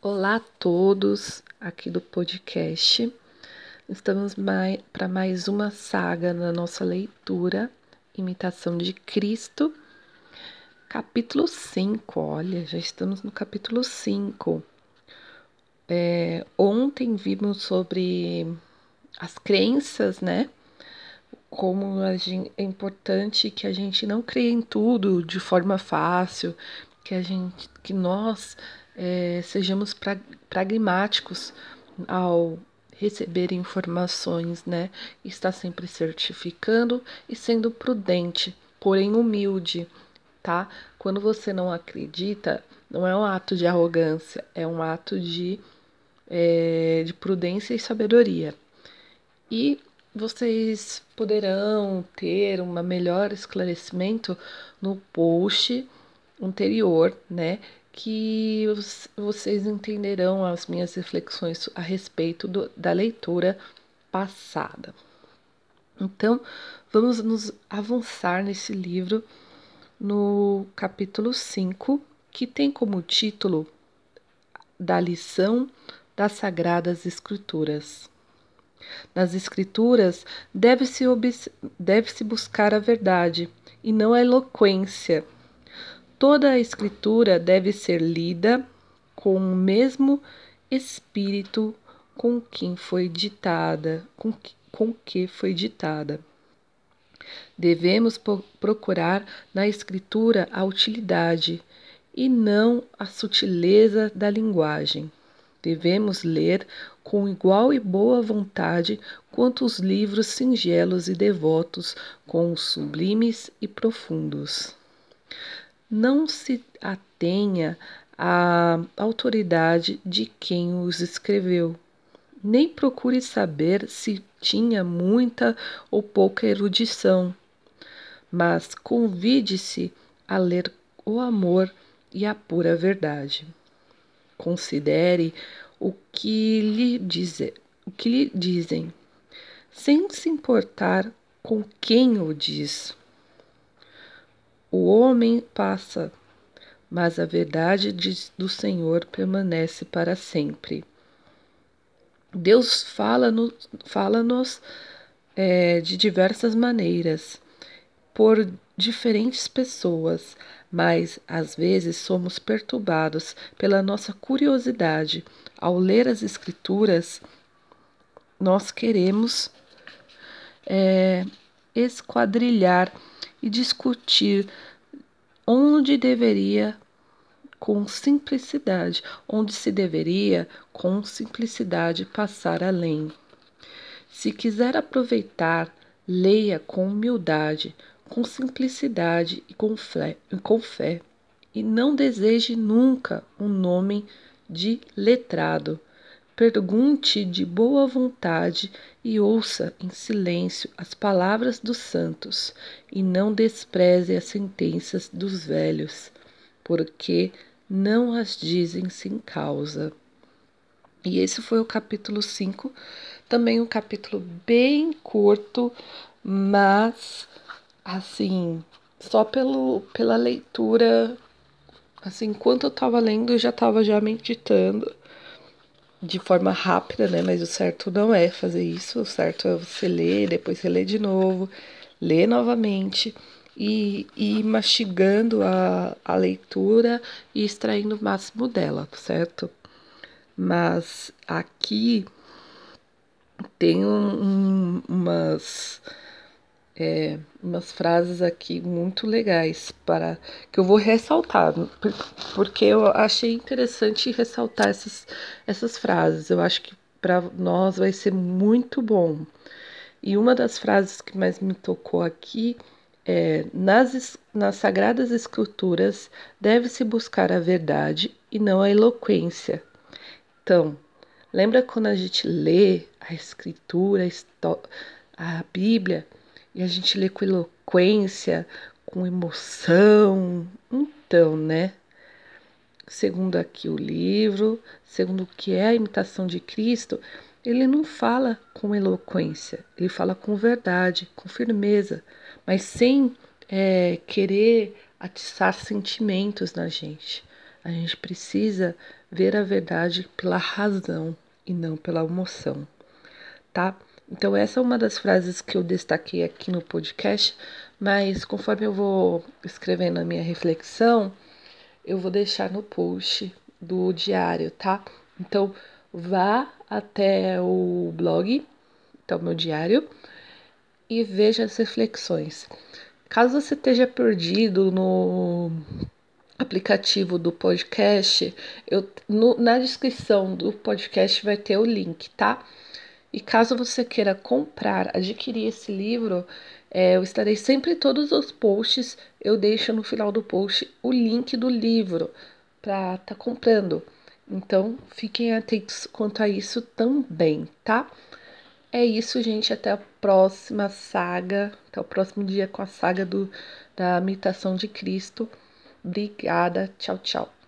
Olá a todos aqui do podcast. Estamos para mais uma saga na nossa leitura, Imitação de Cristo, capítulo 5. Olha, já estamos no capítulo 5. É, ontem vimos sobre as crenças, né? Como gente, é importante que a gente não creia em tudo de forma fácil, que a gente, que nós é, sejamos pra, pragmáticos ao receber informações, né? Está sempre certificando e sendo prudente, porém humilde, tá? Quando você não acredita, não é um ato de arrogância, é um ato de é, de prudência e sabedoria. E vocês poderão ter um melhor esclarecimento no post anterior, né? Que vocês entenderão as minhas reflexões a respeito do, da leitura passada. Então, vamos nos avançar nesse livro no capítulo 5, que tem como título Da lição das Sagradas Escrituras. Nas Escrituras deve-se deve buscar a verdade e não a eloquência. Toda a Escritura deve ser lida com o mesmo espírito com quem foi ditada, com que, com que foi ditada. Devemos procurar na Escritura a utilidade e não a sutileza da linguagem. Devemos ler com igual e boa vontade quanto os livros singelos e devotos, com os sublimes e profundos. Não se atenha à autoridade de quem os escreveu, nem procure saber se tinha muita ou pouca erudição, mas convide-se a ler o amor e a pura verdade. Considere o que lhe, dizer, o que lhe dizem, sem se importar com quem o diz. O homem passa, mas a verdade do Senhor permanece para sempre. Deus fala-nos fala é, de diversas maneiras, por diferentes pessoas, mas às vezes somos perturbados pela nossa curiosidade. Ao ler as Escrituras, nós queremos é, esquadrilhar e discutir onde deveria com simplicidade, onde se deveria com simplicidade passar além. Se quiser aproveitar, leia com humildade, com simplicidade e com fé, com fé. E não deseje nunca um nome de letrado. Pergunte de boa vontade e ouça em silêncio as palavras dos santos, e não despreze as sentenças dos velhos, porque não as dizem sem causa. E esse foi o capítulo 5, também um capítulo bem curto, mas assim, só pelo, pela leitura, assim, enquanto eu tava lendo, eu já tava já meditando de forma rápida, né? Mas o certo não é fazer isso, o certo é você ler, depois reler de novo, ler novamente e, ir mastigando a, a leitura e extraindo o máximo dela, certo? Mas aqui tem um, um, umas é, umas frases aqui muito legais para que eu vou ressaltar, porque eu achei interessante ressaltar essas, essas frases. Eu acho que para nós vai ser muito bom. E uma das frases que mais me tocou aqui é: nas, nas sagradas escrituras deve-se buscar a verdade e não a eloquência. Então, lembra quando a gente lê a escritura, a Bíblia? E a gente lê com eloquência, com emoção. Então, né? Segundo aqui o livro, segundo o que é a imitação de Cristo, ele não fala com eloquência, ele fala com verdade, com firmeza, mas sem é, querer atiçar sentimentos na gente. A gente precisa ver a verdade pela razão e não pela emoção, tá? Então, essa é uma das frases que eu destaquei aqui no podcast, mas conforme eu vou escrevendo a minha reflexão, eu vou deixar no post do diário, tá? Então, vá até o blog, então, meu diário, e veja as reflexões. Caso você esteja perdido no aplicativo do podcast, eu, no, na descrição do podcast vai ter o link, tá? E caso você queira comprar, adquirir esse livro, é, eu estarei sempre em todos os posts, eu deixo no final do post o link do livro para estar tá comprando. Então, fiquem atentos quanto a isso também, tá? É isso, gente. Até a próxima saga. Até o próximo dia com a saga do, da imitação de Cristo. Obrigada. Tchau, tchau.